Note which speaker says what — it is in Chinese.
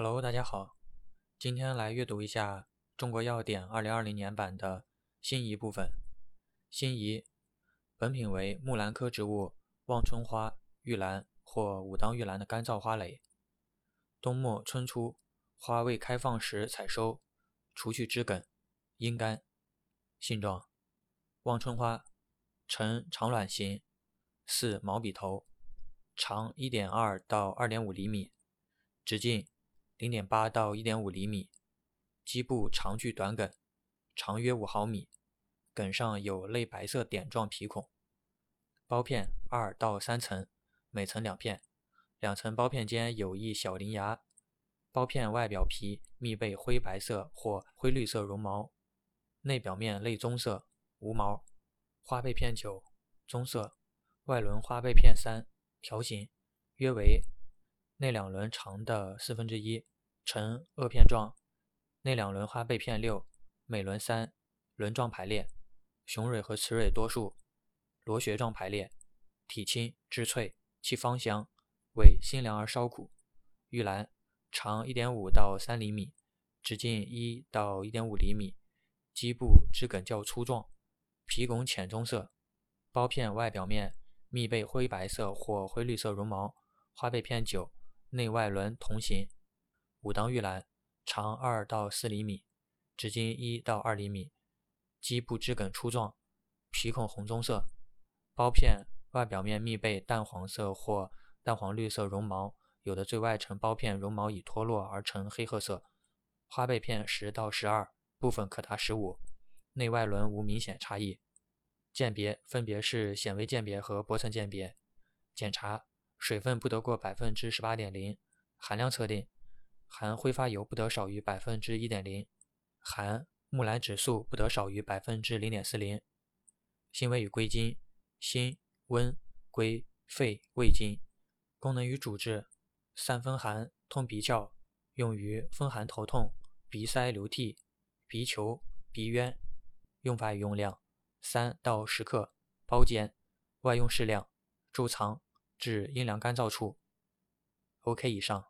Speaker 1: Hello，大家好，今天来阅读一下《中国药典》二零二零年版的辛夷部分。辛夷，本品为木兰科植物望春花、玉兰或武当玉兰的干燥花蕾。冬末春初，花未开放时采收，除去枝梗，阴干。性状：望春花，呈长卵形，似毛笔头，长一点二到二点五厘米，直径。零点八到一点五厘米，基部长距短梗，长约五毫米，梗上有类白色点状皮孔。苞片二到三层，每层两片，两层苞片间有一小鳞芽。苞片外表皮密被灰白色或灰绿色绒毛，内表面类棕色，无毛。花被片九，棕色，外轮花被片三，条形，约为。内两轮长的四分之一，呈萼片状；内两轮花被片六，每轮三，轮状排列，雄蕊和雌蕊多数，螺旋状排列，体轻质脆，其芳香，味辛凉而稍苦。玉兰长一点五到三厘米，直径一到一点五厘米，基部枝梗较粗壮，皮拱浅棕色，苞片外表面密被灰白色或灰绿色绒毛，花被片九。内外轮同形，武当玉兰长二到四厘米，直径一到二厘米，基部枝梗粗壮，皮孔红棕色，苞片外表面密被淡黄色或淡黄绿色绒毛，有的最外层苞片绒毛已脱落而呈黑褐色。花被片十到十二，部分可达十五，内外轮无明显差异。鉴别分别是显微鉴别和薄层鉴别。检查。水分不得过百分之十八点零，含量测定，含挥发油不得少于百分之一点零，含木兰指数不得少于百分之零点四零。性味与归经：辛、温、归、肺、胃经。功能与主治：散风寒、通鼻窍，用于风寒头痛、鼻塞流涕、鼻球、鼻渊。用法与用量：三到十克，包煎，外用适量，贮藏。至阴凉干燥处。OK，以上。